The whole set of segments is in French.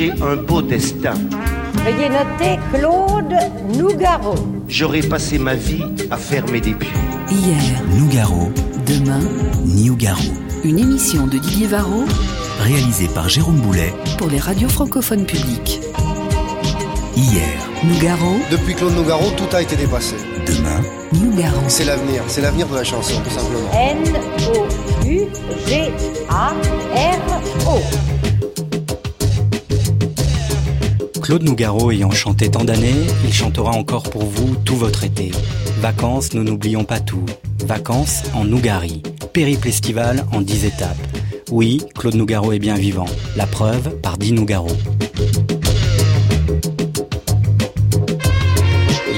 J'ai un beau destin. Veuillez noter Claude Nougaro. J'aurais passé ma vie à fermer des puits. Hier, Nougaro. Demain, Niugaro. Une émission de Didier Varro, réalisée par Jérôme Boulet pour les radios francophones publiques. Hier, Nougaro. Depuis Claude Nougaro, tout a été dépassé. Demain, Nougaro. C'est l'avenir, c'est l'avenir de la chanson, tout simplement. N-O-U-G-A-R-O. Claude Nougaro ayant chanté tant d'années, il chantera encore pour vous tout votre été. Vacances, nous n'oublions pas tout. Vacances en Nougari. Périple estival en 10 étapes. Oui, Claude Nougaro est bien vivant. La preuve par Di Nougaro.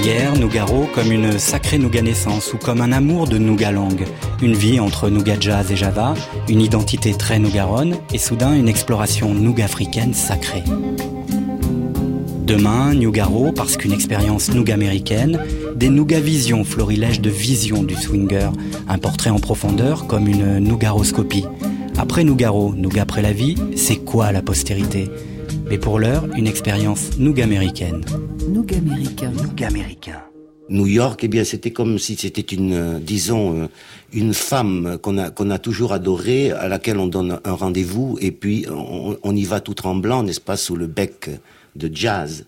Hier, Nougaro comme une sacrée Nougat naissance ou comme un amour de Nougat langue. Une vie entre Nougat jazz et Java, une identité très nougaronne et soudain une exploration Nougat africaine sacrée. Demain, Nougaro parce qu'une expérience Nougat américaine, des Nougat visions, florilèges de vision du swinger, un portrait en profondeur comme une Nougaroscopie. Après Nougaro, Nougat après la vie, c'est quoi la postérité? Mais pour l'heure, une expérience Nougat américaine. Nougat américain. Nougat américain. New York, eh bien, c'était comme si c'était une, euh, disons, euh, une femme qu'on a qu'on a toujours adorée, à laquelle on donne un rendez-vous, et puis on, on y va tout tremblant, n'est-ce pas, sous le bec de jazz,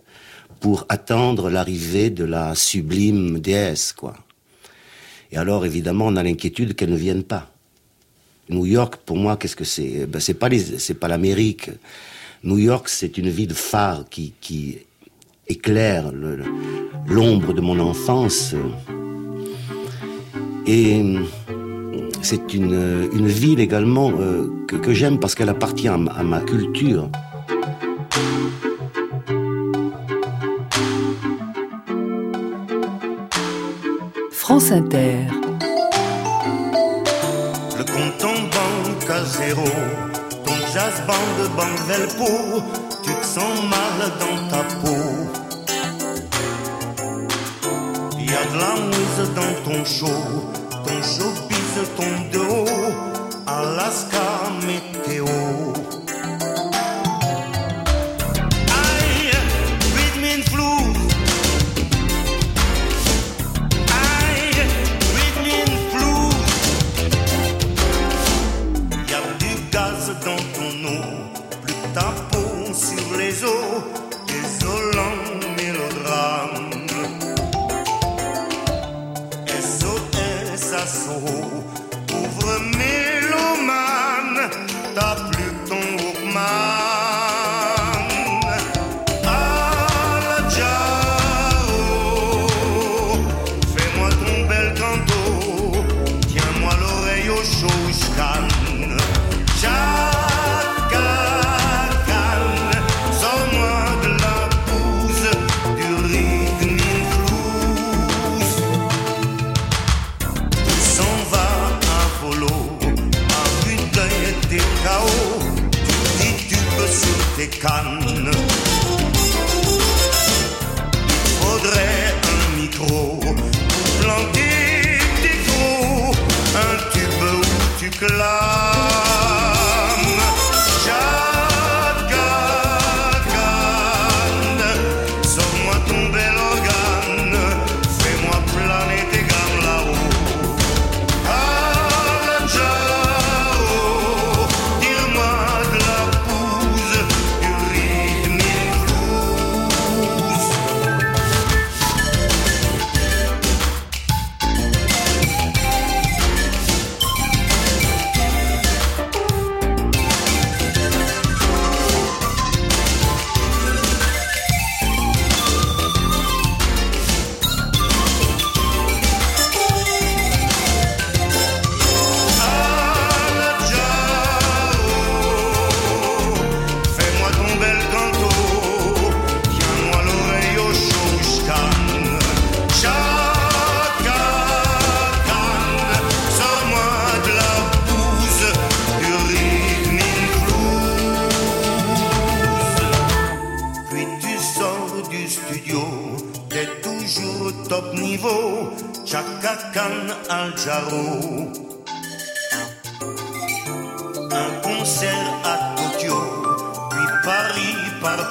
pour attendre l'arrivée de la sublime déesse, quoi. Et alors, évidemment, on a l'inquiétude qu'elle ne vienne pas. New York, pour moi, qu'est-ce que c'est? Ben, C'est pas c'est pas l'Amérique. New York, c'est une ville phare qui, qui éclaire l'ombre de mon enfance. Et c'est une, une ville également euh, que, j'aime parce qu'elle appartient à ma culture. France Inter. Le compte en banque à zéro, ton jazz band banque Velpo, tu te sens mal dans ta peau. Y a de la mouise dans ton show, ton showbiz tombe de haut, Alaska météo.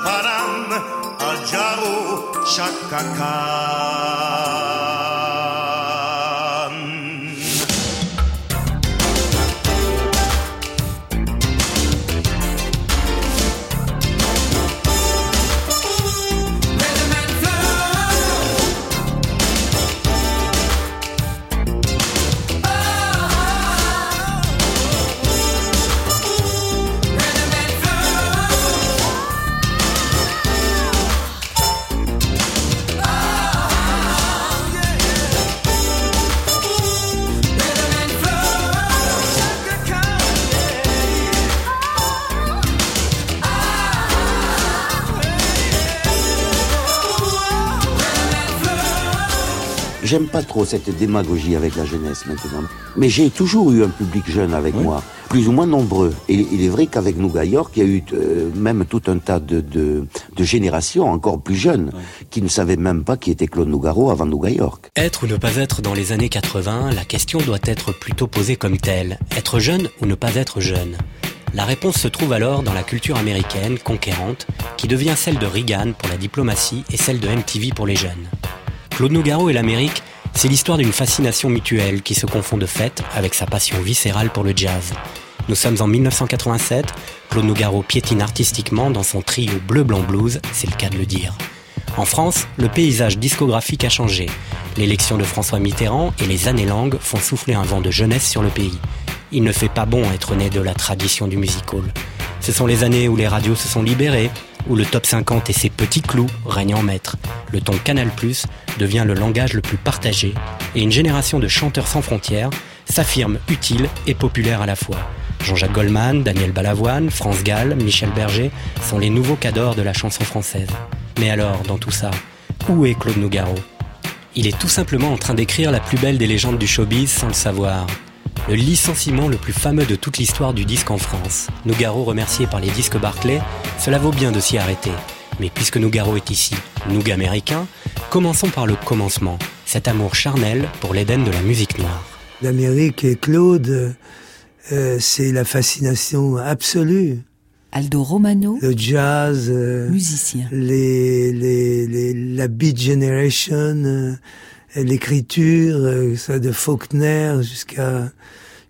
paran ajaru şakaka. J'aime pas trop cette démagogie avec la jeunesse maintenant. Mais j'ai toujours eu un public jeune avec moi, plus ou moins nombreux. Et il est vrai qu'avec Nougat York, il y a eu euh, même tout un tas de, de, de générations encore plus jeunes qui ne savaient même pas qui était Claude Nougaro avant Nougat York. Être ou ne pas être dans les années 80, la question doit être plutôt posée comme telle. Être jeune ou ne pas être jeune? La réponse se trouve alors dans la culture américaine conquérante, qui devient celle de Reagan pour la diplomatie et celle de MTV pour les jeunes. Claude Nougaro et l'Amérique, c'est l'histoire d'une fascination mutuelle qui se confond de fait avec sa passion viscérale pour le jazz. Nous sommes en 1987, Claude Nougaro piétine artistiquement dans son trio bleu-blanc-blues, c'est le cas de le dire. En France, le paysage discographique a changé. L'élection de François Mitterrand et les années langues font souffler un vent de jeunesse sur le pays. Il ne fait pas bon être né de la tradition du music hall. Ce sont les années où les radios se sont libérées, où le top 50 et ses petits clous règnent en maître. Le ton Canal+, devient le langage le plus partagé, et une génération de chanteurs sans frontières s'affirme utile et populaire à la fois. Jean-Jacques Goldman, Daniel Balavoine, France Gall, Michel Berger sont les nouveaux cadors de la chanson française. Mais alors, dans tout ça, où est Claude Nougaro? Il est tout simplement en train d'écrire la plus belle des légendes du showbiz sans le savoir. Le licenciement le plus fameux de toute l'histoire du disque en France. Nougaro remercié par les disques Barclay, cela vaut bien de s'y arrêter. Mais puisque Nougaro est ici, Noug américain, commençons par le commencement, cet amour charnel pour l'Éden de la musique noire. L'Amérique et Claude, euh, c'est la fascination absolue. Aldo Romano, Le jazz, euh, musicien. les, les, les- la beat generation, euh, l'écriture, euh, ça de Faulkner jusqu'à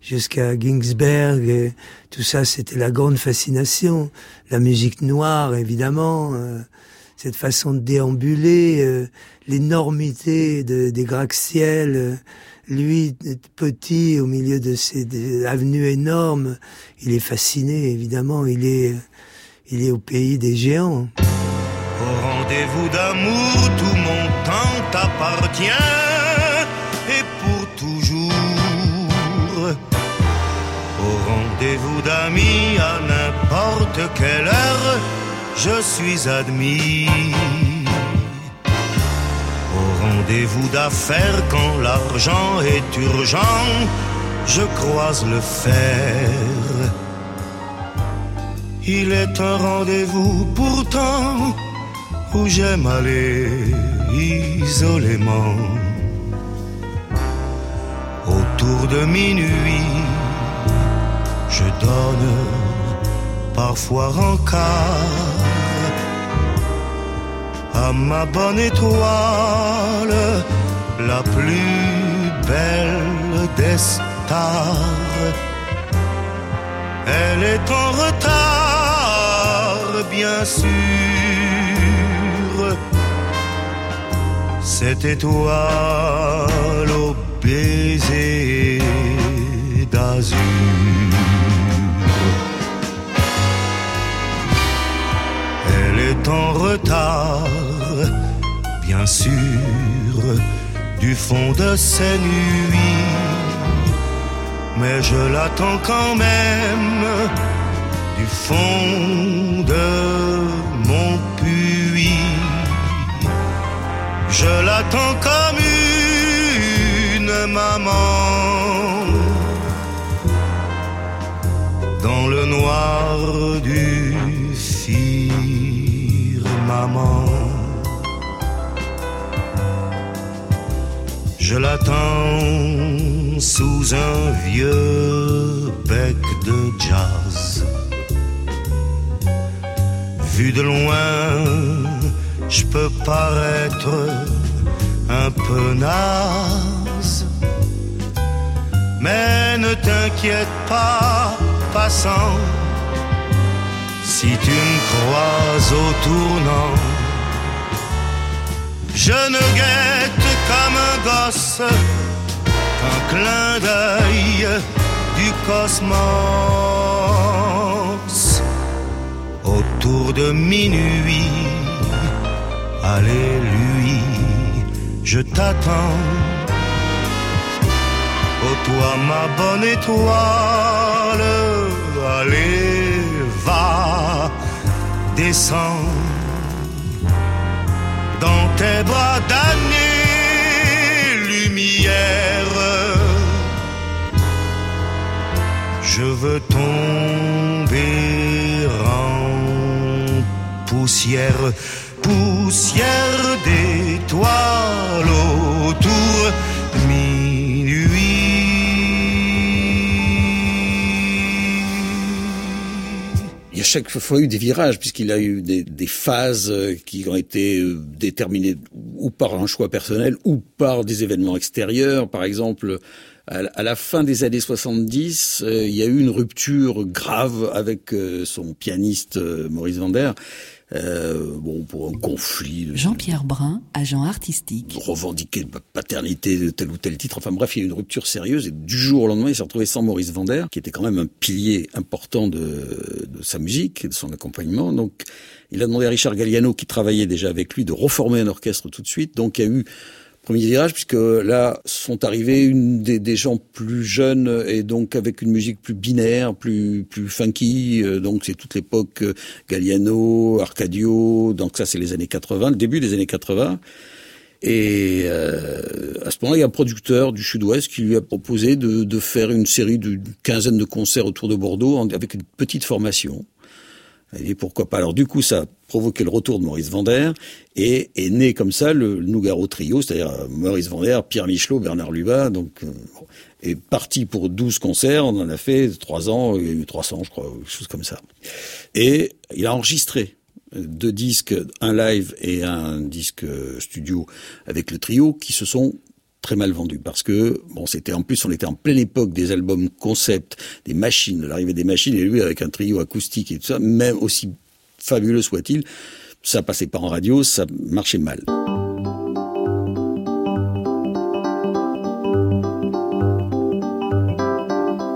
jusqu'à Ginsberg, et tout ça, c'était la grande fascination. La musique noire, évidemment, euh, cette façon de déambuler, euh, l'énormité de, des gratte-ciel, euh, lui, petit, au milieu de ces avenues énormes, il est fasciné, évidemment, il est, il est au pays des géants. T'appartient et pour toujours. Au rendez-vous d'amis, à n'importe quelle heure, je suis admis. Au rendez-vous d'affaires, quand l'argent est urgent, je croise le fer. Il est un rendez-vous pourtant où j'aime aller isolément. Autour de minuit, je donne parfois rencard à ma bonne étoile, la plus belle des stars. Elle est en retard, bien sûr. Cette étoile au baiser d'azur. Elle est en retard, bien sûr, du fond de ses nuits mais je l'attends quand même du fond de Je l'attends comme une maman dans le noir du firmament. Je l'attends sous un vieux bec de jazz. Vu de loin, je peux paraître un peu naze. Mais ne t'inquiète pas, passant, si tu me croises au tournant. Je ne guette comme un gosse qu'un clin d'œil du cosmos. Autour de minuit, allez je t'attends. Oh toi ma bonne étoile, allez, va, descends dans tes bras d'année lumière. Je veux tomber en poussière, d'étoiles autour Il y a chaque fois eu des virages, puisqu'il a eu des, des, phases euh, qui ont été euh, déterminées ou par un choix personnel ou par des événements extérieurs. Par exemple, à la fin des années 70, euh, il y a eu une rupture grave avec son pianiste Maurice Vander. Euh, bon, pour un conflit. Jean-Pierre Brun, agent artistique. Revendiquer de paternité de tel ou tel titre. Enfin bref, il y a eu une rupture sérieuse et du jour au lendemain, il s'est retrouvé sans Maurice Vander, qui était quand même un pilier important de, de sa musique et de son accompagnement. Donc, il a demandé à Richard Galliano, qui travaillait déjà avec lui, de reformer un orchestre tout de suite. Donc, il y a eu premier virage, puisque là sont arrivés une des, gens plus jeunes et donc avec une musique plus binaire, plus funky. Euh, donc c'est toute l'époque euh, Galliano, Arcadio. Donc ça c'est les années 80, le début des années 80. Et euh, à ce moment-là, il y a un producteur du Sud-Ouest qui lui a proposé de faire une série d'une quinzaine de concerts autour de Bordeaux avec une petite formation. Et pourquoi pas? Alors du coup, ça a provoqué le retour de Maurice Vander et est né comme ça le Nougaro Trio, c'est-à-dire euh, Maurice Vander, Pierre Michelot, Bernard Lubat, donc euh, est parti pour 12 concerts, on en a fait 3 ans, il y a eu 300 je crois, quelque chose comme ça. Et il a enregistré deux disques, un live et un disque studio avec le trio qui se sont très mal vendu. Parce que bon c'était en plus on était en pleine époque des albums concept des machines de l'arrivée des machines et lui avec un trio acoustique et tout ça même aussi fabuleux soit-il ça passait pas en radio ça marchait mal.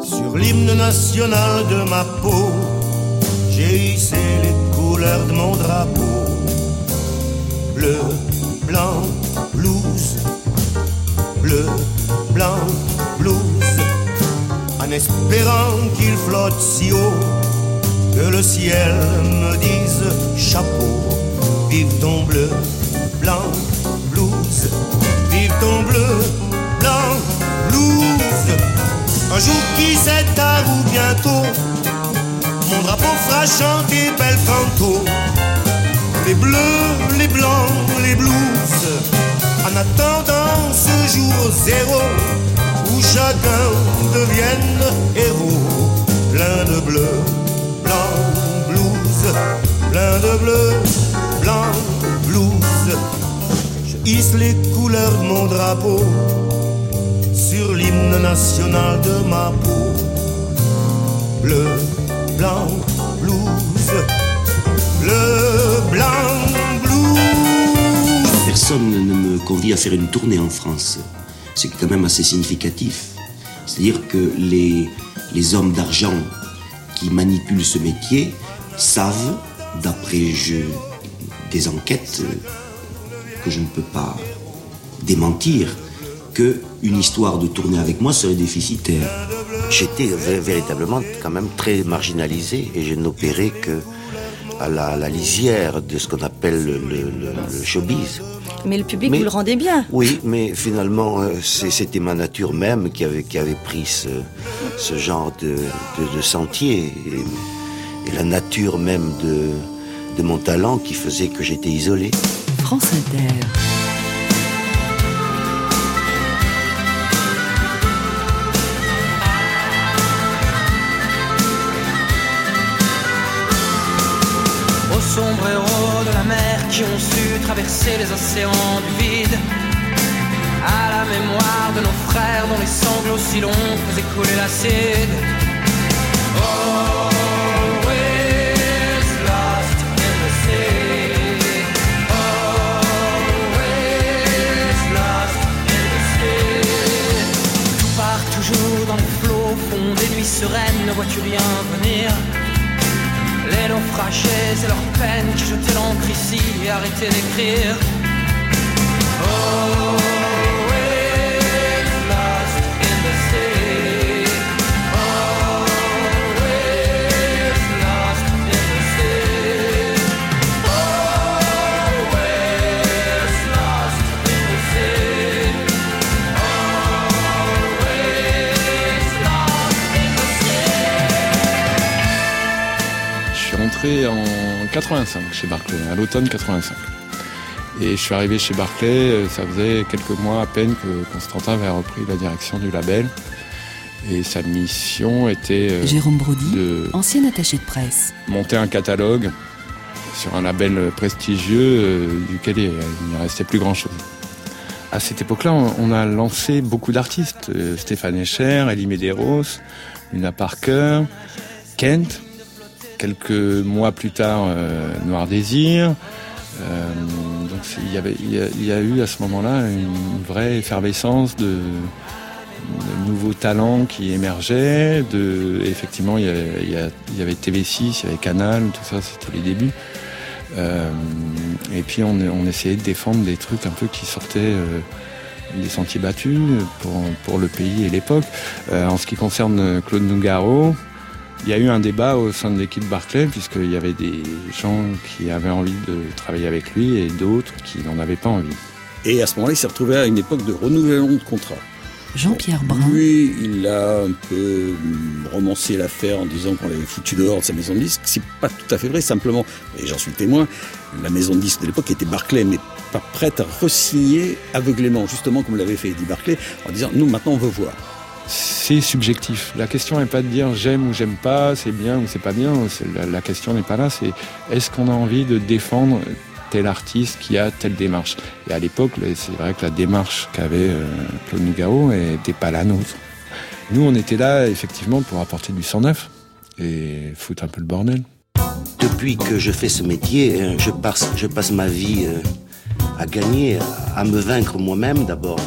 Sur l'hymne national de ma peau j'ai hissé les couleurs de mon drapeau. Bleu blanc blues bleu, blanc, blues, en espérant qu'il flotte si haut que le ciel me dise chapeau, vive ton bleu, blanc, blues, vive ton bleu, blanc, blues. Un jour qui s'est à vous bientôt, mon drapeau fera chanter bel canto. Les bleus, les blancs, les blues, en attendant ce jour zéro où chacun devienne héros, plein de bleu, blanc, blues, plein de bleu, blanc, blues. Je hisse les couleurs de mon drapeau sur l'hymne national de ma peau, bleu, blanc, blues, bleu, blanc. Personne ne me convie à faire une tournée en France. C'est quand même assez significatif. C'est-à-dire que les, hommes d'argent qui manipulent ce métier savent, d'après des enquêtes que je ne peux pas démentir, que une histoire de tournée avec moi serait déficitaire. J'étais véritablement quand même très marginalisé et je n'opérais que à la, lisière de ce qu'on appelle le, le, le, showbiz. Mais le public mais, vous le rendait bien. Oui, mais finalement, euh, c'était ma nature même qui avait, qui avait pris ce, ce genre de, de, de sentier. Et, et, la nature même de, de mon talent qui faisait que j'étais isolé. France Inter. Sombrero de la mer qui ont su traverser les océans du vide. À la mémoire de nos frères dont les sanglots si longs faisaient couler l'acide. Tout part toujours dans les flots, fond des nuits sereines, ne vois-tu rien venir? Les naufragés et leurs peines qui jetaient l'encre ici et d'écrire. Rentré en 85 chez Barclay, à l'automne 85. Et je suis arrivé chez Barclay, euh, ça faisait quelques mois à peine que Constantin avait repris la direction du label. Et sa mission était euh, Jérôme Brody, de ancien attaché de presse. monter un catalogue sur un label prestigieux euh, duquel il ne restait plus grand-chose. À cette époque-là, on a lancé beaucoup d'artistes. Stéphane Escher, Elie Medeiros, Luna Parker, Kent. Quelques mois plus tard, euh, Noir Désir. Euh, il y, a, eu à ce moment-là une vraie effervescence de, nouveaux talents qui émergeaient. Effectivement, il y, avait, il y a- il y avait TV6, il y avait Canal, tout ça, c'était les débuts. Euh, et puis on, essayait de défendre des trucs un peu qui sortaient des sentiers battus pour, le pays et l'époque. En ce qui concerne Claude Nougaro, il y a eu un débat au sein de l'équipe Barclay, puisqu'il y avait des gens qui avaient envie de travailler avec lui et d'autres qui n'en avaient pas envie. Et à ce moment-là, il s'est retrouvé à une époque de renouvellement de contrat. Jean-Pierre Brun, Lui, il a un peu romancé l'affaire en disant qu'on l'avait foutu dehors de sa maison de disques. C'est pas tout à fait vrai, simplement, et j'en suis le témoin, la maison de disques de l'époque était Barclay, mais pas prête à resigner aveuglément, justement comme l'avait fait Eddie Barclay, en disant nous maintenant on veut voir. C'est subjectif. La question n'est pas de dire j'aime ou j'aime pas, c'est bien ou c'est pas bien. La, question n'est pas là. C'est est-ce qu'on a envie de défendre tel artiste qui a telle démarche? Et à l'époque, c'est vrai que la démarche qu'avait euh, Claude Nougaro n'était pas la nôtre. Nous, on était là effectivement pour apporter du sang neuf et foutre un peu le bordel. Depuis que je fais ce métier, je passe, je passe ma vie euh, à gagner, à me vaincre moi-même d'abord.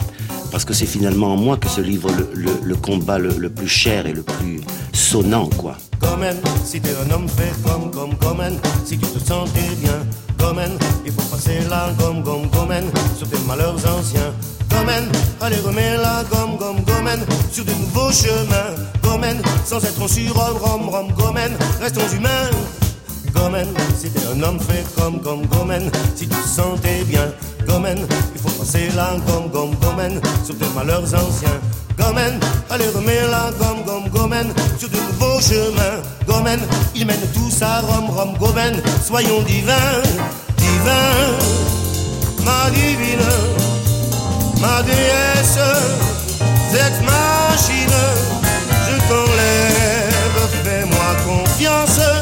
Parce que c'est finalement en moi que se livre le, le- le combat le, le plus cher et le plus sonnant, quoi. Gomen, si t'es un homme fait comme, comme, Gomen, si tu te sentais bien, Gomen, il faut passer la gomme, gomme, Gomen, sur tes malheurs anciens. Gomen, allez remets la gomme, gomme, Gomen, sur de nouveaux chemins. Gomen, sans être un surhomme, rom, rom, Gomen, restons humains. Gomen, si t'es un homme fait comme, comme Gomen, si tu sentais bien, Gomen, il faut passer la gomme, gomme, Gomen, sur tes malheurs anciens. Gomen, allez remets la gomme, gomme, Gomen, sur de nouveaux chemins. Gomen, ils mènent tous à Rome, Rome, Gomen, soyons divins, divins, ma divine, ma déesse, cette machine, je t'enlève, fais-moi confiance.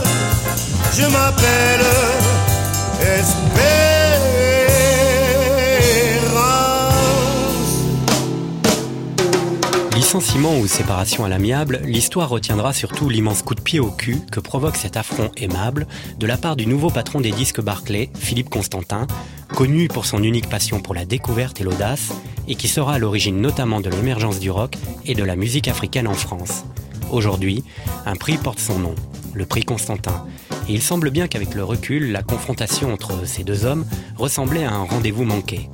Je m'appelle. Licenciement ou séparation à l'amiable, l'histoire retiendra surtout l'immense coup de pied au cul que provoque cet affront aimable de la part du nouveau patron des disques Barclay, Philippe Constantin, connu pour son unique passion pour la découverte et l'audace, et qui sera à l'origine notamment de l'émergence du rock et de la musique africaine en France. Aujourd'hui, un prix porte son nom, le prix Constantin, il semble bien qu'avec le recul, la confrontation entre ces deux hommes ressemblait à un rendez-vous manqué.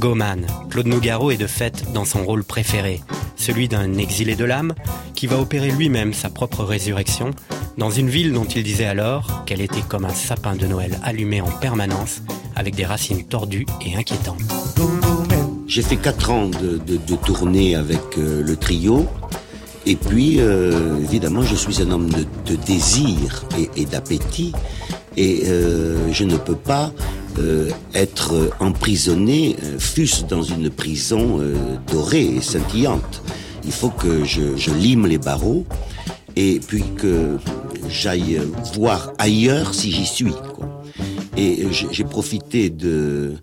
Goman, Claude Nougaro est de fait dans son rôle préféré, celui d'un exilé de l'âme qui va opérer lui-même sa propre résurrection dans une ville dont il disait alors qu'elle était comme un sapin de Noël allumé en permanence avec des racines tordues et inquiétantes. J'ai fait quatre ans de, de, de tournée avec euh, le trio. Et puis, euh, évidemment, je suis un homme de, désir et, d'appétit. Et euh, je ne peux pas euh, être emprisonné, fût-ce dans une prison dorée et scintillante. Il faut que je, lime les barreaux et puis que j'aille voir ailleurs si j'y suis. Et j'ai profité de,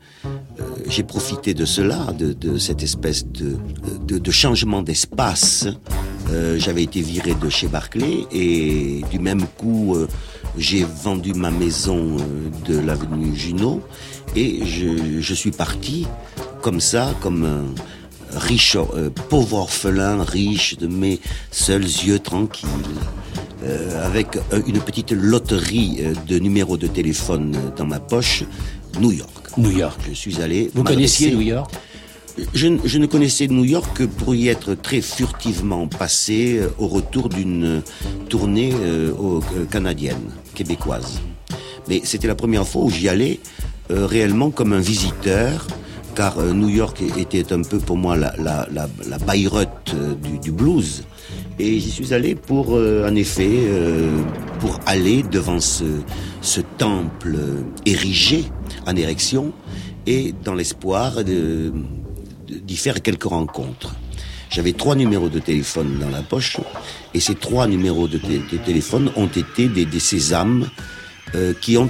j'ai profité de cela, de, cette espèce de, changement d'espace. J'avais été viré de chez Barclay et du même coup, j'ai vendu ma maison de l'avenue Junot et je, je suis parti comme ça, comme un riche, euh, pauvre orphelin, riche de mes seuls yeux tranquilles, euh, avec euh, une petite loterie de numéros de téléphone dans ma poche, New York. New York. Je suis allé. Vous connaissiez New York? Je, je, ne connaissais New York que pour y être très furtivement passé au retour d'une tournée canadienne, québécoise. Mais c'était la première fois où j'y allais réellement comme un visiteur car euh, New York était un peu pour moi la, la, la, la Bayreuth euh, du, du, blues. Et j'y suis allé pour, euh, en effet, pour aller devant ce, ce temple érigé en érection et dans l'espoir d'y de, faire quelques rencontres. J'avais trois numéros de téléphone dans la poche et ces trois numéros de, de téléphone ont été des, des sésames qui ont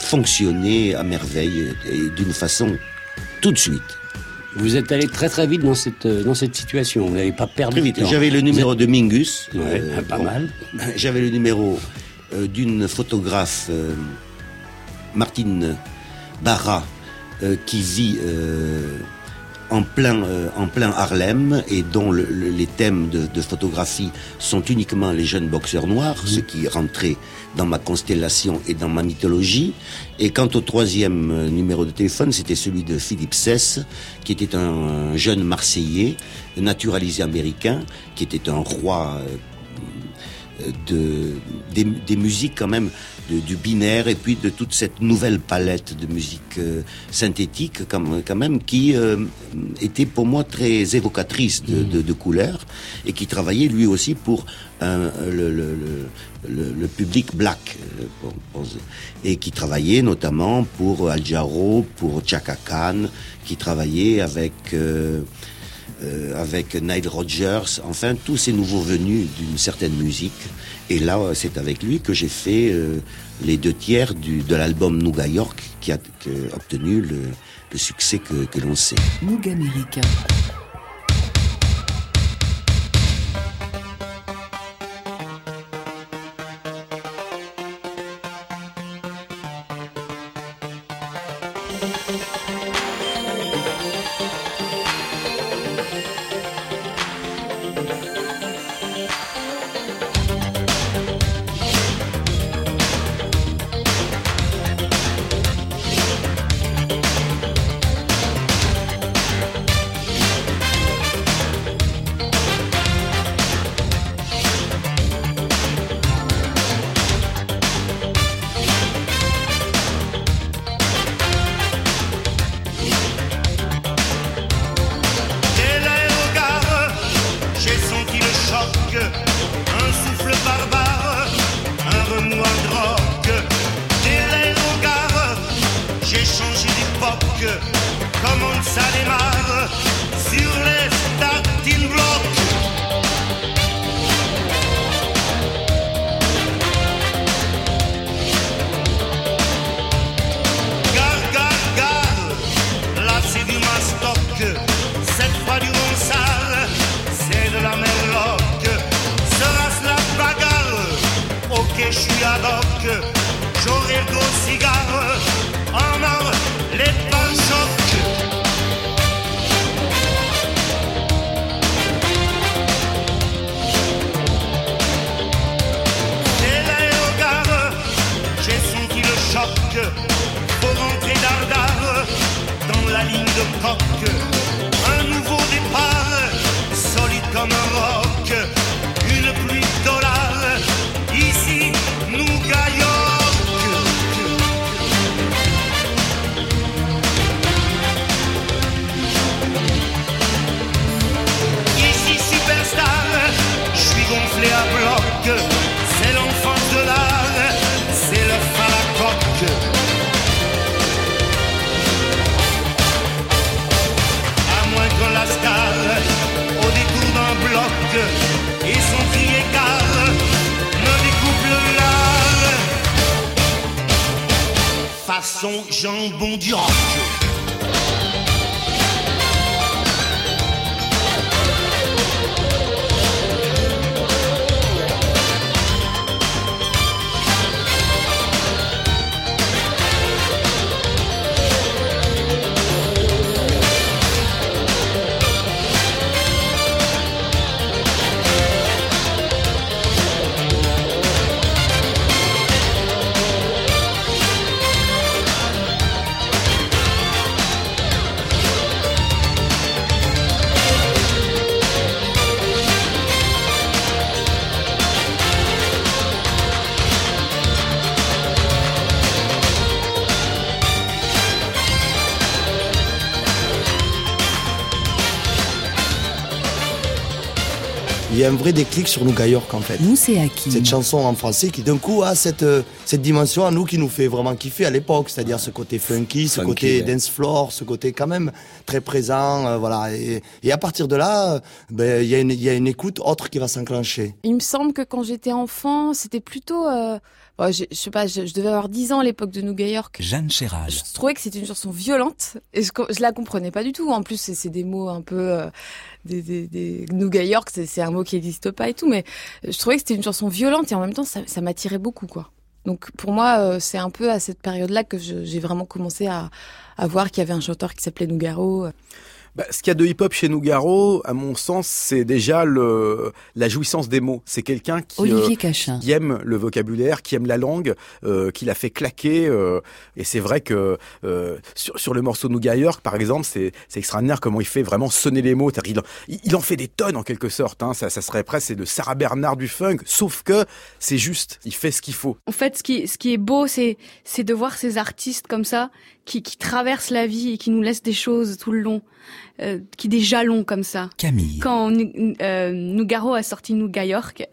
fonctionné à merveille et d'une façon tout de suite. Vous êtes allé très très vite dans cette, euh, dans cette situation. Vous n'avez pas perdu vite. J'avais le numéro de Mingus. Euh, pas mal. J'avais le numéro euh, d'une photographe, Martine Barra, qui vit en plein, euh, en plein Harlem et dont les thèmes de, photographie sont uniquement les jeunes boxeurs noirs, ce qui rentrait dans ma constellation et dans ma mythologie. Et quant au troisième euh, numéro de téléphone, c'était celui de Philippe Cesse, qui était un jeune Marseillais, naturalisé américain, qui était un roi euh, de, des, des musiques quand même du binaire et puis de toute cette nouvelle palette de musique euh, synthétique quand, même qui euh, était pour moi très évocatrice de, de, couleurs et qui travaillait lui aussi pour le, le, le, public black euh, et qui travaillait notamment pour Al Jarreau, pour Chaka Khan, qui travaillait avec avec Nile Rodgers, enfin tous ces nouveaux venus d'une certaine musique et là, c'est avec lui que j'ai fait euh, les deux tiers du, de l'album Nouga York, qui a, obtenu le, le succès que, que l'on sait. Nouga américain. Il y a un vrai déclic sur Nouga York en fait. Nous, c'est acquis. Cette chanson en français qui d'un coup a cette, euh, cette dimension à nous qui nous fait vraiment kiffer à l'époque, c'est-à-dire ce côté funky, ce Funky, côté ouais. dance floor, ce côté quand même très présent, euh, voilà. Et, et à partir de là, ben, il y, a une- il y a une écoute autre qui va s'enclencher. Il me semble que quand j'étais enfant, c'était plutôt... Euh... bon, je, je sais pas, je, je devais avoir 10 ans à l'époque de New York. Jeanne Chéral. Je trouvais que c'était une chanson violente et je, je la comprenais pas du tout. En plus, c'est des mots un peu euh, des, des, des New York, c'est un mot qui n'existe pas et tout, mais je trouvais que c'était une chanson violente et en même temps, ça, ça m'attirait beaucoup, quoi. Donc pour moi, euh, c'est un peu à cette période-là que j'ai vraiment commencé à, à voir qu'il y avait un chanteur qui s'appelait Nougaro. Bah, ce qu'il y a de hip-hop chez Nougaro, à mon sens, c'est déjà le, la jouissance des mots. C'est quelqu'un qui, Olivier euh, qui aime le vocabulaire, qui aime la langue, euh, qui la fait claquer. euh, et c'est vrai que euh, sur, sur le morceau Nougat York, par exemple, c'est c'est extraordinaire comment il fait vraiment sonner les mots. C'est-à-dire, Il, en- il en fait des tonnes en quelque sorte. Hein. Ça, ça serait presque c'est le Sarah Bernard du funk, sauf que c'est juste, il fait ce qu'il faut. En fait, ce qui, ce qui est beau, c'est, c'est de voir ces artistes comme ça, qui, qui traversent la vie et qui nous laissent des choses tout le long, euh, qui des jalons comme ça. Camille. Quand euh, Nougaro a sorti Nouga York,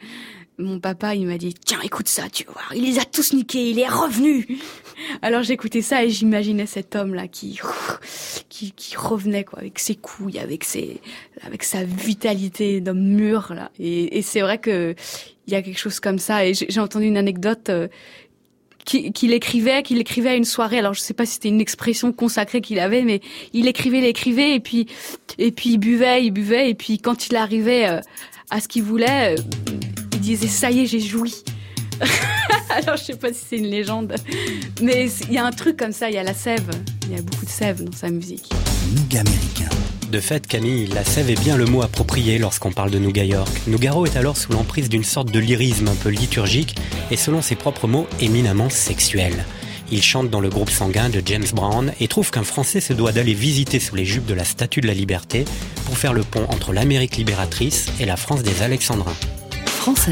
mon papa, il m'a dit, tiens, écoute ça, tu vas voir, il les a tous niqués, il est revenu. Alors j'écoutais ça et j'imaginais cet homme-là qui, qui, qui revenait, quoi, avec ses couilles, avec ses, avec sa vitalité d'homme mûr, là. Et, et c'est vrai que il y a quelque chose comme ça. Et j'ai entendu une anecdote, euh, qu'il écrivait, qu'il écrivait à une soirée. Alors je sais pas si c'était une expression consacrée qu'il avait, mais il écrivait, il écrivait, et puis et puis il buvait, il buvait, et puis quand il arrivait euh, à ce qu'il voulait, euh, il disait ça y est, j'ai joui. Alors je sais pas si c'est une légende, mais il y a un truc comme ça, il y a la sève, il y a beaucoup de sève dans sa musique. Américain. De fait, Camille, la sève est bien le mot approprié lorsqu'on parle de Nougat York. Nougaro est alors sous l'emprise d'une sorte de lyrisme un peu liturgique et selon ses propres mots, éminemment sexuel. Il chante dans le groupe sanguin de James Brown et trouve qu'un Français se doit d'aller visiter sous les jupes de la Statue de la Liberté pour faire le pont entre l'Amérique libératrice et la France des Alexandrins. France.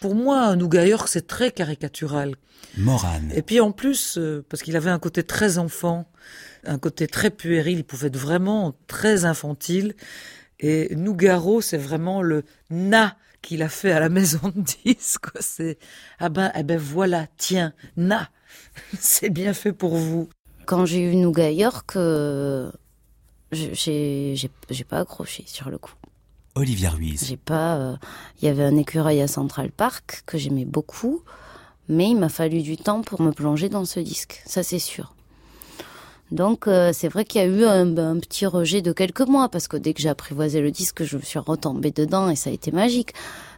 Pour moi, Nouga York, c'est très caricatural. Morane. Et puis en plus, euh, parce qu'il avait un côté très enfant, un côté très puéril, il pouvait être vraiment très infantile. Et Nougaro, c'est vraiment le na qu'il a fait à la maison de disques. C'est ah ben, eh ben voilà, tiens, na, c'est bien fait pour vous. Quand j'ai eu Nouga York, euh, j'ai pas accroché sur le coup. Olivia Ruiz. J'ai pas. euh, Il y avait un écureuil à Central Park que j'aimais beaucoup, mais il m'a fallu du temps pour me plonger dans ce disque. Ça, c'est sûr. Donc, euh, c'est vrai qu'il y a eu un, petit rejet de quelques mois parce que dès que j'ai apprivoisé le disque, je me suis retombée dedans et ça a été magique.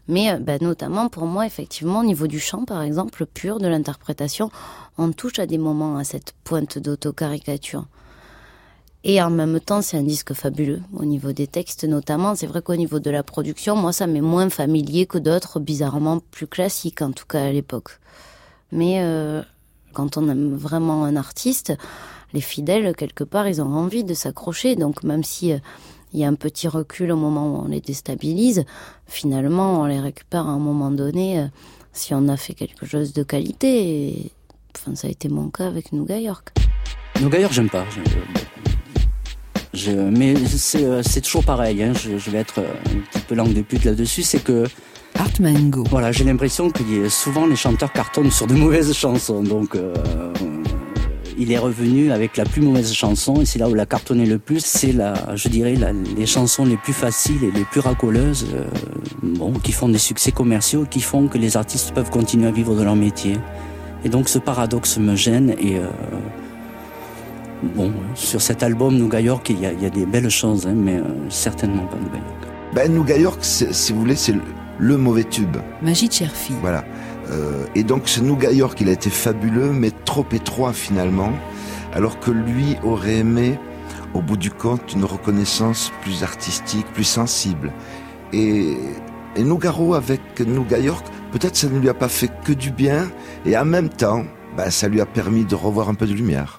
Mais euh, ben, notamment pour moi, effectivement, au niveau du chant, par exemple, pur de l'interprétation, on touche à des moments à cette pointe d'autocaricature. Et en même temps, c'est un disque fabuleux au niveau des textes notamment. C'est vrai qu'au niveau de la production, moi, ça m'est moins familier que d'autres, bizarrement plus classiques, en tout cas à l'époque. Mais euh, quand on aime vraiment un artiste, les fidèles, quelque part, ils ont envie de s'accrocher. Donc même si euh, y a un petit recul au moment où on les déstabilise, finalement, on les récupère à un moment donné euh, si on a fait quelque chose de qualité. Enfin, ça a été mon cas avec Nouga York. Nouga York, j'aime pas. Je- mais c'est euh, c'est toujours pareil. Hein. Je, je vais être euh, un petit peu langue de pute là-dessus. C'est que Mango. Voilà, j'ai l'impression que souvent les chanteurs cartonnent sur de mauvaises chansons. Donc, euh, il est revenu avec la plus mauvaise chanson et c'est là où il a cartonné le plus. C'est la, je dirais, la- les chansons les plus faciles et les plus racoleuses, euh, bon, qui font des succès commerciaux, qui font que les artistes peuvent continuer à vivre de leur métier. Et donc, ce paradoxe me gêne et euh, bon, sur cet album Nouga York, il y a, il y a des belles choses, hein, mais euh, certainement pas Nouga York. Ben, Nouga York, si vous voulez, c'est le, le mauvais tube. Magie de Cherfi. Voilà. Euh, et donc ce Nouga York, il a été fabuleux, mais trop étroit finalement, alors que lui aurait aimé, au bout du compte, une reconnaissance plus artistique, plus sensible. Et, et Nougaro avec Nouga York, peut-être ça ne lui a pas fait que du bien, et en même temps, ben, ça lui a permis de revoir un peu de lumière.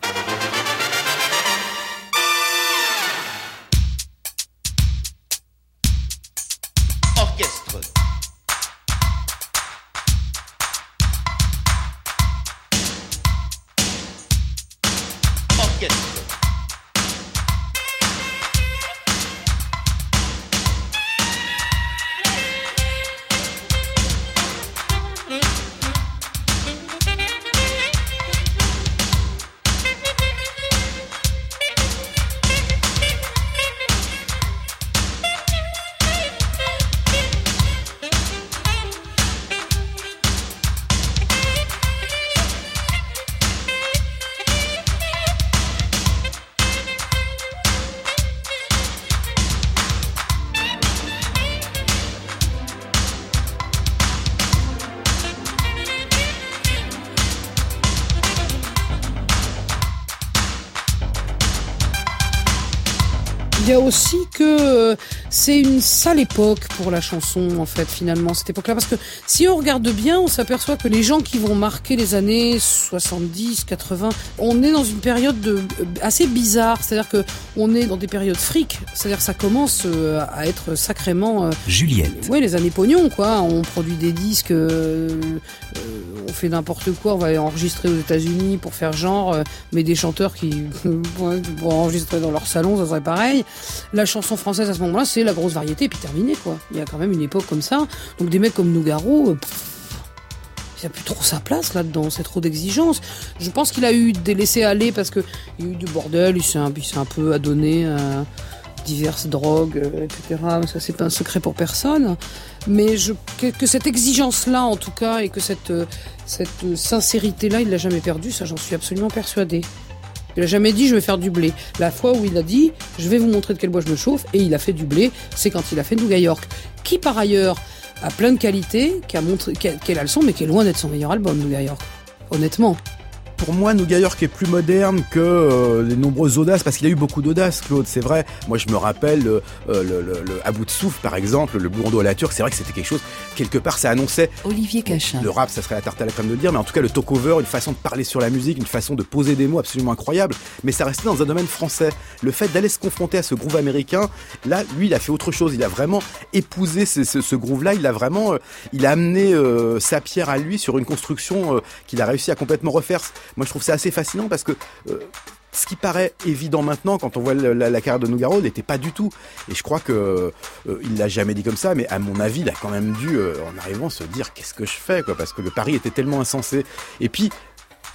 C'est une sale époque pour la chanson, en fait, finalement, cette époque-là. Parce que si on regarde bien, on s'aperçoit que les gens qui vont marquer les années 70, 80, on est dans une période de, euh, assez bizarre. C'est-à-dire que on est dans des périodes fric. C'est-à-dire que ça commence euh, à être sacrément... euh, Juliette. oui, les années pognon, quoi. On produit des disques, euh, on fait n'importe quoi, on va enregistrer aux États-Unis pour faire genre, mais des chanteurs qui vont enregistrer dans leur salon, ça serait pareil. La chanson française à ce moment-là, c'est la grosse variété, puis terminé, quoi. Il y a quand même une époque comme ça. Donc des mecs comme Nougaro, euh, il a plus trop sa place là-dedans, c'est trop d'exigences. Je pense qu'il a eu des laissés-aller parce que il y a eu du bordel, il s'est un, peu adonné à diverses drogues, euh, etc. Ça, c'est pas un secret pour personne. Mais je, que, cette exigence-là, en tout cas, et que cette, euh, cette sincérité-là, il l'a jamais perdue, ça, j'en suis absolument persuadée. Il a jamais dit je vais faire du blé. La fois où il a dit je vais vous montrer de quel bois je me chauffe et il a fait du blé, c'est quand il a fait Nouga York, qui par ailleurs a plein de qualités, qui a montré qu'elle a mais qui est loin d'être son meilleur album Nouga York. Honnêtement. Pour moi, Nougat York est plus moderne que euh, les nombreuses audaces, parce qu'il a eu beaucoup d'audace, Claude, c'est vrai. Moi, je me rappelle euh, le, le, le, à bout de souffle, par exemple, le Bourreau à la turque, c'est vrai que c'était quelque chose, quelque part, ça annonçait... Olivier Cachin. Le rap, ça serait la tarte à la crème de le dire, mais en tout cas, le talk-over, une façon de parler sur la musique, une façon de poser des mots absolument incroyable, mais ça restait dans un domaine français. Le fait d'aller se confronter à ce groove américain, là, lui, il a fait autre chose, il a vraiment épousé ce, ce, ce groove-là, il a vraiment... Euh, il a amené euh, sa pierre à lui sur une construction euh, qu'il a réussi à complètement refaire. Moi, je trouve ça assez fascinant parce que euh, ce qui paraît évident maintenant quand on voit la, carrière de Nougaro n'était pas du tout. Et je crois que euh, l'a jamais dit comme ça, mais à mon avis, il a quand même dû, euh, en arrivant, se dire qu'est-ce que je fais, quoi, parce que le pari était tellement insensé. Et puis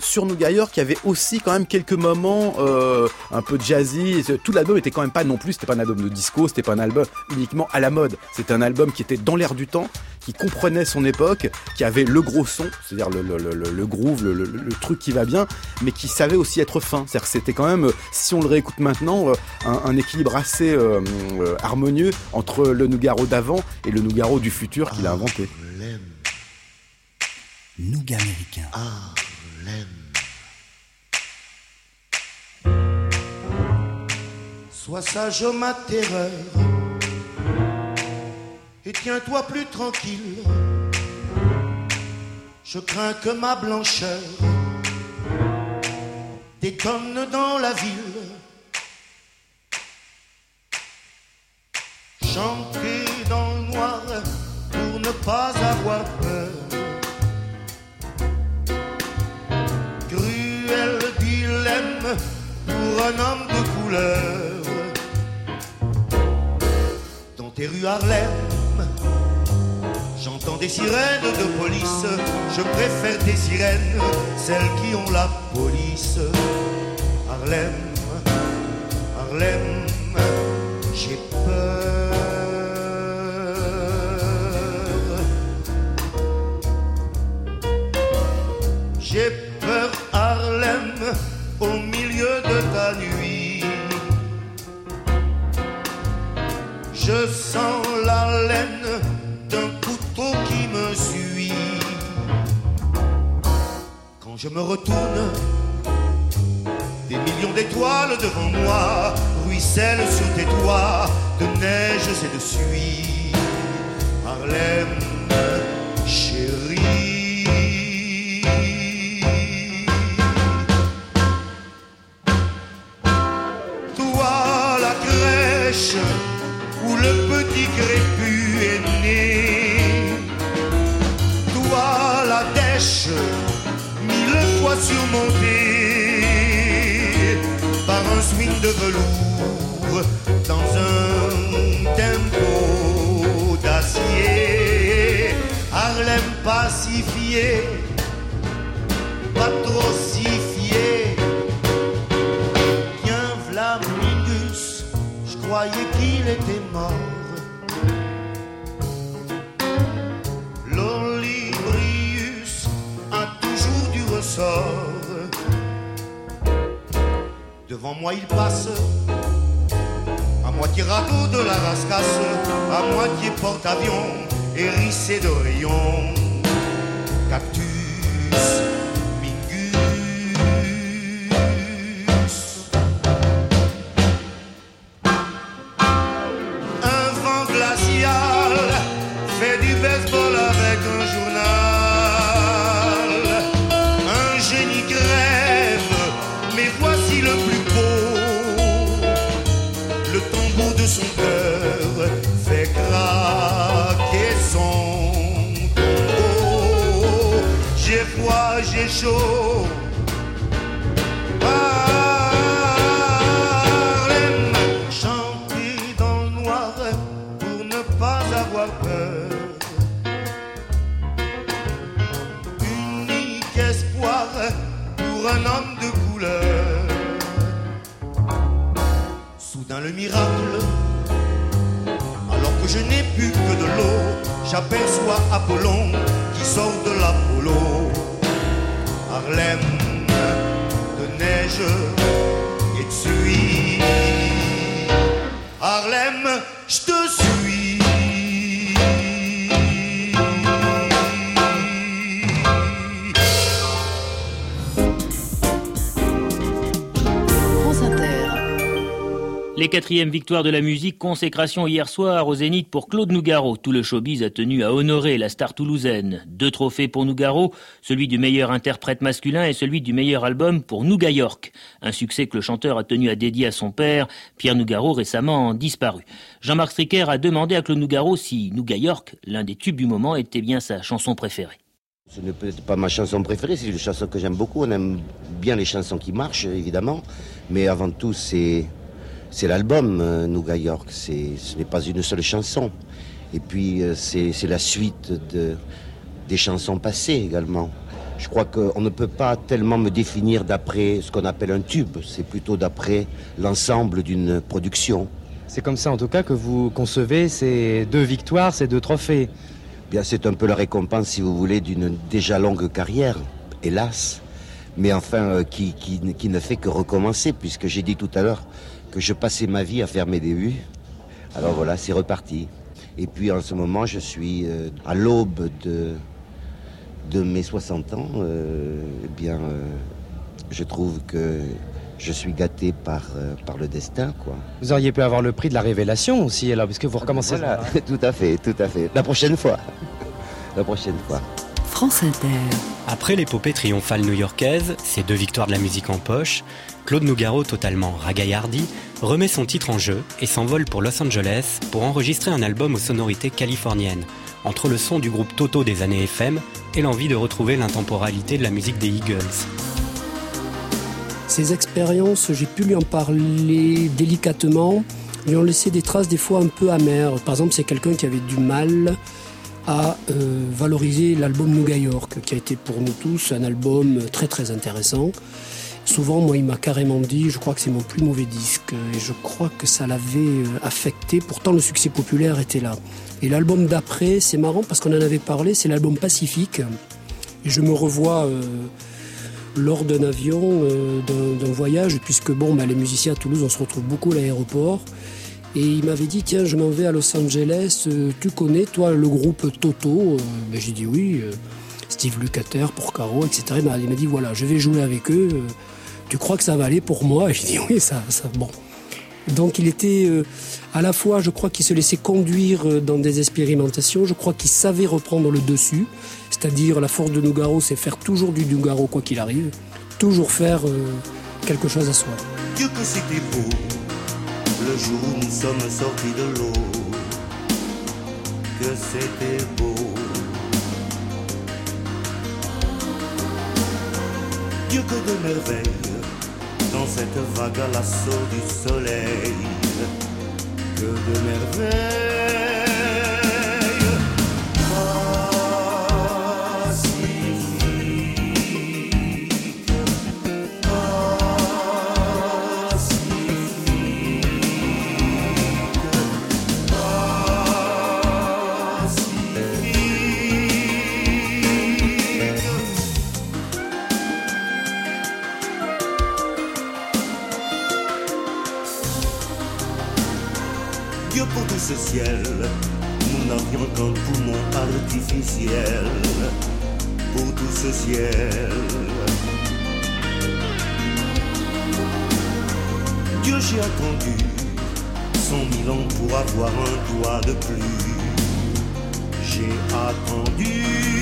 sur il y avait aussi quand même quelques moments euh, un peu jazzy. Tout l'album était quand même pas non plus, c'était pas un album de disco, c'était pas un album uniquement à la mode. C'était un album qui était dans l'air du temps, qui comprenait son époque, qui avait le gros son, c'est-à-dire le, le, le, le, groove, le, truc qui va bien, mais qui savait aussi être fin. C'est-à-dire que c'était quand même, si on le réécoute maintenant, euh, un, un équilibre assez euh, euh, harmonieux entre le Nougaro d'avant et le Nougaro du futur qu'il a inventé. Nougat américain. Sois sage, ma terreur, et tiens-toi plus tranquille. Je crains que ma blancheur détonne dans la ville. Chanter dans le noir pour ne pas avoir peur. Un homme de couleur. Dans tes rues Harlem, j'entends des sirènes de police. Je préfère des sirènes, celles qui ont la police. Harlem, Harlem, j'ai peur. J'ai peur, Harlem, au de ta nuit. Je sens la laine d'un couteau qui me suit. Quand je me retourne, des millions d'étoiles devant moi ruissellent sur tes toits de neige et de suie. Harlem, dans un tempo d'acier. Harlem pacifié, Devant moi il passe, à moitié radeau de la rascasse, à moitié porte-avions, hérissé de rayons. De son cœur fait craquer son tombeau. J'ai froid, j'ai chaud. Harlem, chanter dans le noir je n'ai plus que de l'eau, j'aperçois Apollon qui sort de l'Apollo. Harlem de neige et de suie. Harlem, Les quatrièmes victoires de la musique, consécration hier soir au Zénith pour Claude Nougaro. Tout le showbiz a tenu à honorer la star toulousaine. Deux trophées pour Nougaro, celui du meilleur interprète masculin et celui du meilleur album pour Nouga York. Un succès que le chanteur a tenu à dédier à son père, Pierre Nougaro, récemment disparu. Jean-Marc Stricker a demandé à Claude Nougaro si Nouga York, l'un des tubes du moment, était bien sa chanson préférée. Ce n'est peut-être pas ma chanson préférée, c'est une chanson que j'aime beaucoup. On aime bien les chansons qui marchent, évidemment. Mais avant tout, c'est, c'est l'album euh, Nouga York. Ce n'est pas une seule chanson. Et puis, euh, c'est, c'est la suite de, des chansons passées également. Je crois qu'on ne peut pas tellement me définir d'après ce qu'on appelle un tube. C'est plutôt d'après l'ensemble d'une production. C'est comme ça, en tout cas, que vous concevez ces deux victoires, ces deux trophées. Bien, c'est un peu la récompense, si vous voulez, d'une déjà longue carrière, hélas, mais enfin euh, qui, qui, qui, ne fait que recommencer, puisque j'ai dit tout à l'heure que je passais ma vie à faire mes débuts. Alors voilà, c'est reparti. Et puis en ce moment, je suis euh, à l'aube de, de mes 60 ans. Euh, eh bien, euh, je trouve que je suis gâté par, euh, par le destin, quoi. Vous auriez pu avoir le prix de la révélation aussi, alors, puisque vous recommencez. Voilà, tout à fait, tout à fait. La prochaine fois. La prochaine fois. France Inter. Après l'épopée triomphale new-yorkaise, ces deux victoires de la musique en poche, Claude Nougaro, totalement ragaillardi, remet son titre en jeu et s'envole pour Los Angeles pour enregistrer un album aux sonorités californiennes, entre le son du groupe Toto des années FM et l'envie de retrouver l'intemporalité de la musique des Eagles. Ces expériences, j'ai pu lui en parler délicatement, lui ont laissé des traces des fois un peu amères. Par exemple, c'est quelqu'un qui avait du mal à euh, valoriser l'album Nouga York, qui a été pour nous tous un album très très intéressant. Souvent, moi, il m'a carrément dit, je crois que c'est mon plus mauvais disque, et je crois que ça l'avait euh, affecté. Pourtant, le succès populaire était là. Et l'album d'après, c'est marrant parce qu'on en avait parlé, c'est l'album Pacifique. Et je me revois euh, lors d'un avion, euh, d'un voyage, puisque bon, bah, les musiciens à Toulouse, on se retrouve beaucoup à l'aéroport. Et il m'avait dit, tiens, je m'en vais à Los Angeles, tu connais, toi, le groupe Toto ben, J'ai dit oui, Steve Lukather, Porcaro, etc. Il m'a dit, voilà, je vais jouer avec eux, tu crois que ça va aller pour moi Et j'ai dit, oui, ça, ça, bon. Donc il était euh, à la fois, je crois qu'il se laissait conduire euh, dans des expérimentations, je crois qu'il savait reprendre le dessus, c'est-à-dire la force de Nougaro, c'est faire toujours du Nougaro quoi qu'il arrive, toujours faire euh, quelque chose à soi. Dieu que c'était beau, le jour où nous sommes sortis de l'eau, que c'était beau. Dieu que de dans cette vague à l'assaut du soleil, que de merveilles. Nous n'avions qu'un poumon artificiel. Pour tout ce ciel. Dieu, j'ai attendu cent mille ans pour avoir un doigt de plus. J'ai attendu.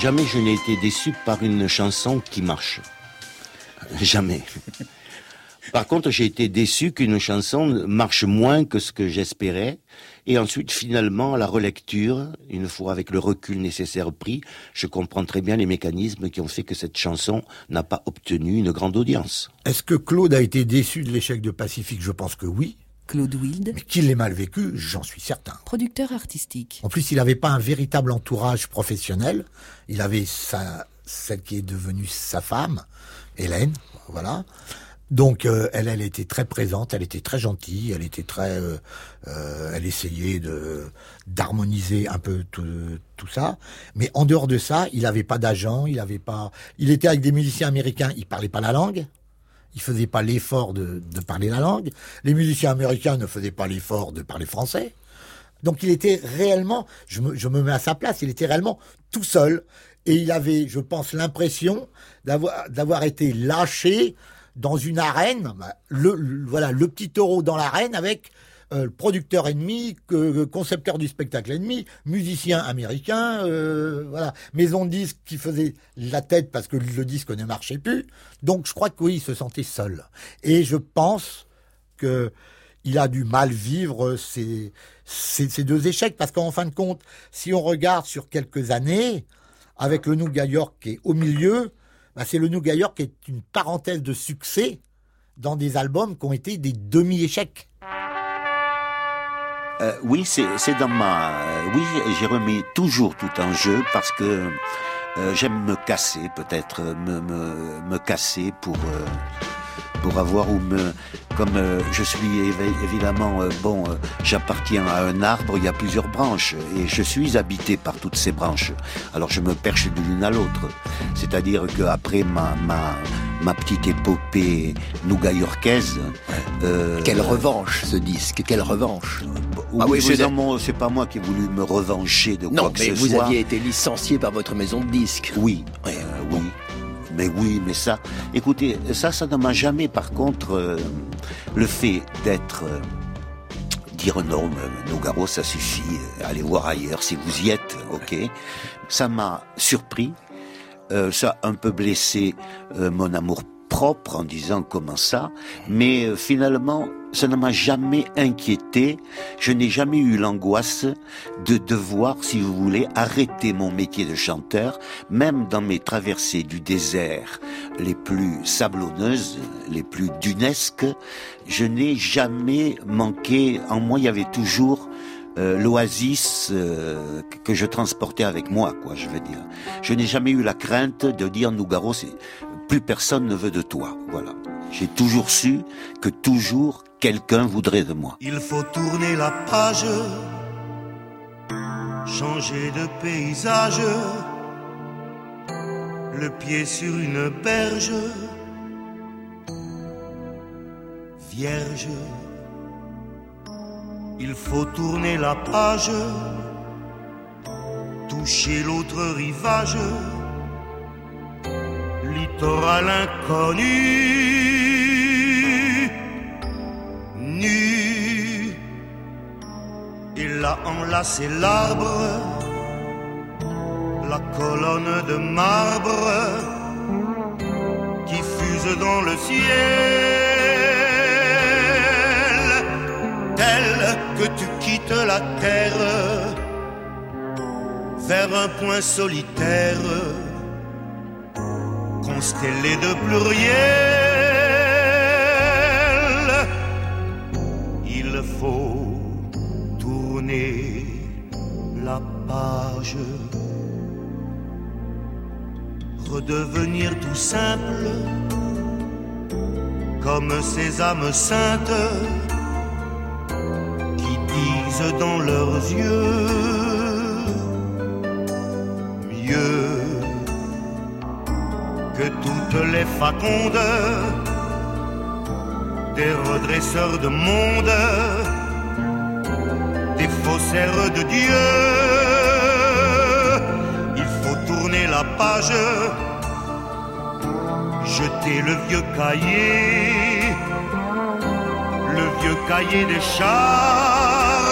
Jamais je n'ai été déçu par une chanson qui marche. Jamais. Par contre, j'ai été déçu qu'une chanson marche moins que ce que j'espérais. Et ensuite, finalement, à la relecture, une fois avec le recul nécessaire pris, je comprends très bien les mécanismes qui ont fait que cette chanson n'a pas obtenu une grande audience. Est-ce que Claude a été déçu de l'échec de Pacifique? Je pense que oui. Claude Wild. Mais qu'il l'ait mal vécu, j'en suis certain. Producteur artistique. En plus, il n'avait pas un véritable entourage professionnel. Il avait sa, celle qui est devenue sa femme, Hélène, voilà. Donc euh, elle, elle était très présente, elle était très gentille, elle était très, euh, euh, elle essayait de d'harmoniser un peu tout, tout ça. Mais en dehors de ça, il n'avait pas d'agent, il avait pas, il était avec des musiciens américains, il parlait pas la langue, il faisait pas l'effort de, parler la langue. Les musiciens américains ne faisaient pas l'effort de parler français. Donc il était réellement, je me, mets à sa place, il était réellement tout seul et il avait, je pense, l'impression d'avoir été lâché dans une arène, bah, le- voilà, le petit taureau dans l'arène avec euh, producteur ennemi, que, concepteur du spectacle ennemi, musicien américain, euh, voilà, maison de disque qui faisait la tête parce que le disque ne marchait plus. Donc je crois que oui, il se sentait seul. Et je pense que il a du mal vivre ces, ces, ces deux échecs parce qu'en fin de compte, si on regarde sur quelques années, avec le Nougat York qui est au milieu, bah, c'est le Nougat York qui est une parenthèse de succès dans des albums qui ont été des demi-échecs. Euh, oui, c'est dans ma. euh, oui, j'ai remis toujours tout en jeu parce que euh, j'aime me casser, peut-être me, me, me casser pour pour avoir ou me comme je suis évi- évidemment bon, j'appartiens à un arbre, il y a plusieurs branches et je suis habité par toutes ces branches. Alors je me perche de l'une à l'autre. C'est-à-dire qu'après ma ma ma petite épopée nougat-yorkaise. euh, Quelle revanche ce disque, quelle revanche. oui, Ah oui, c'est vous pas moi qui ai voulu me revancher de Non, quoi que mais ce vous soit. aviez été licencié par votre maison de disques. Oui, euh, oui. Mais oui, mais ça, écoutez, ça, ça ne m'a jamais, par contre, euh, le fait d'être, euh, dire non, mais Nogaro, ça suffit, euh, allez voir ailleurs si vous y êtes, ok. Ça m'a surpris, euh, ça a un peu blessé euh, mon amour propre en disant comment ça, mais euh, finalement, ça ne m'a jamais inquiété. Je n'ai jamais eu l'angoisse de devoir, si vous voulez, arrêter mon métier de chanteur, même dans mes traversées du désert les plus sablonneuses, les plus dunesques. Je n'ai jamais manqué. En moi, il y avait toujours euh, l'oasis euh, que- je transportais avec moi, quoi, je veux dire. Je n'ai jamais eu la crainte de dire Nougaro, c'est plus personne ne veut de toi, voilà. J'ai toujours su que toujours quelqu'un voudrait de moi. Il faut tourner la page, changer de paysage, le pied sur une berge, vierge. Il faut tourner la page, toucher l'autre rivage, littoral inconnu, nu. Il a enlacé l'arbre, la colonne de marbre qui fuse dans le ciel, tel que tu quittes la terre vers un point solitaire, constellé de pluriel. Il faut tourner la page, redevenir tout simple, comme ces âmes saintes dans leurs yeux mieux que toutes les facondes des redresseurs de monde, des faussaires de Dieu. Il faut tourner la page, jeter le vieux cahier, le vieux cahier des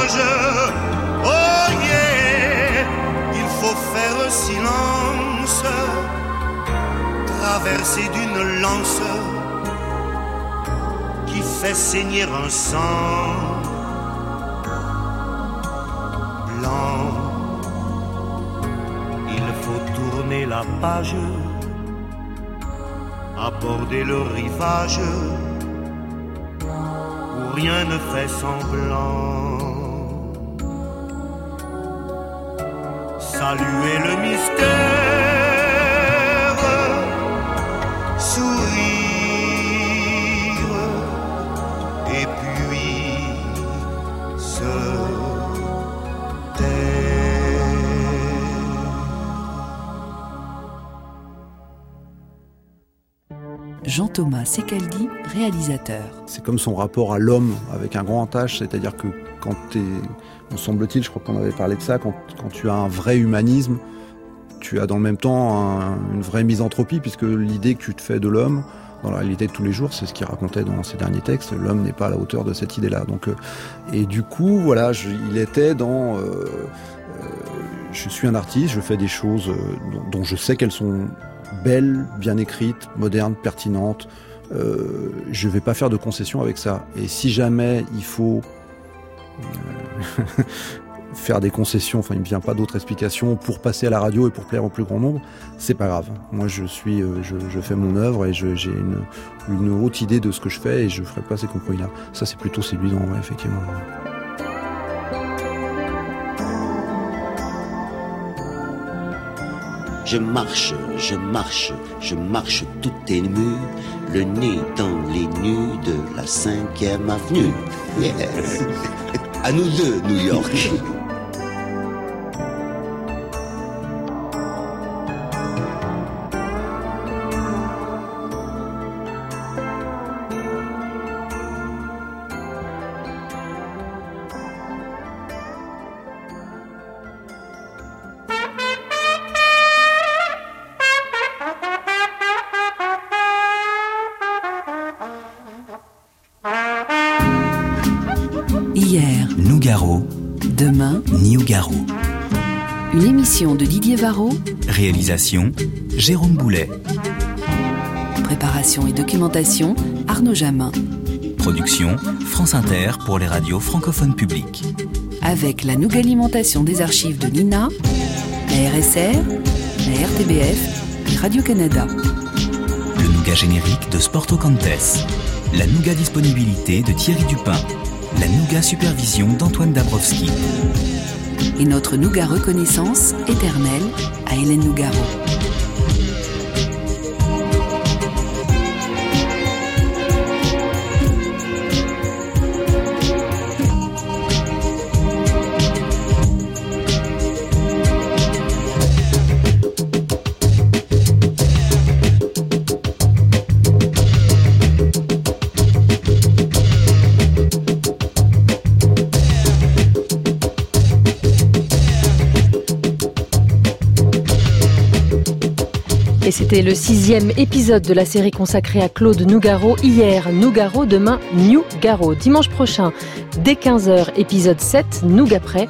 Oh yeah, il faut faire silence, traverser d'une lance qui fait saigner un sang blanc. Il faut tourner la page, aborder le rivage où rien ne fait semblant. saluer le mystère, sourire et puis se taire. Jean-Thomas Secaldi, réalisateur. C'est comme son rapport à l'homme avec un grand H, c'est-à-dire que quand tu es me semble-t-il, je crois qu'on avait parlé de ça, quand, quand, tu as un vrai humanisme, tu as dans le même temps un, une vraie misanthropie, puisque l'idée que tu te fais de l'homme, dans la réalité de tous les jours, c'est ce qu'il racontait dans ses derniers textes, l'homme n'est pas à la hauteur de cette idée-là. Donc, euh, et du coup, voilà, il était dans... Euh, euh, je suis un artiste, je fais des choses dont, dont je sais qu'elles sont belle, bien écrite, moderne, pertinente. Euh, je vais pas faire de concessions avec ça. Et si jamais il faut faire des concessions, enfin il me vient pas d'autre explication pour passer à la radio et pour plaire au plus grand nombre, c'est pas grave. Moi je suis, euh, je, fais mon œuvre et j'ai une, haute idée de ce que je fais et je ferai pas ces compromis-là. Ça c'est plutôt séduisant, effectivement. Je marche, je marche, je marche tout ému, le nez dans les nues de la cinquième avenue. Yeah. À nous deux, New York. Une émission de Didier Varro. Réalisation, Jérôme Boulet. Préparation et documentation, Arnaud Jamin. Production, France Inter pour les radios francophones publiques. Avec la Nougalimentation des archives de l'INA, la RSR, la RTBF et Radio-Canada. Le Nougat générique de Sporto Cantes. La Nougat disponibilité de Thierry Dupin la Nougat Supervision d'Antoine Dabrowski. Et notre Nougat Reconnaissance éternelle à Hélène Nougaro. C'était le sixième épisode de la série consacrée à Claude Nougaro. Hier, Nougaro, demain, New Garo. Dimanche prochain, dès 15h, épisode 7, Nougaprès,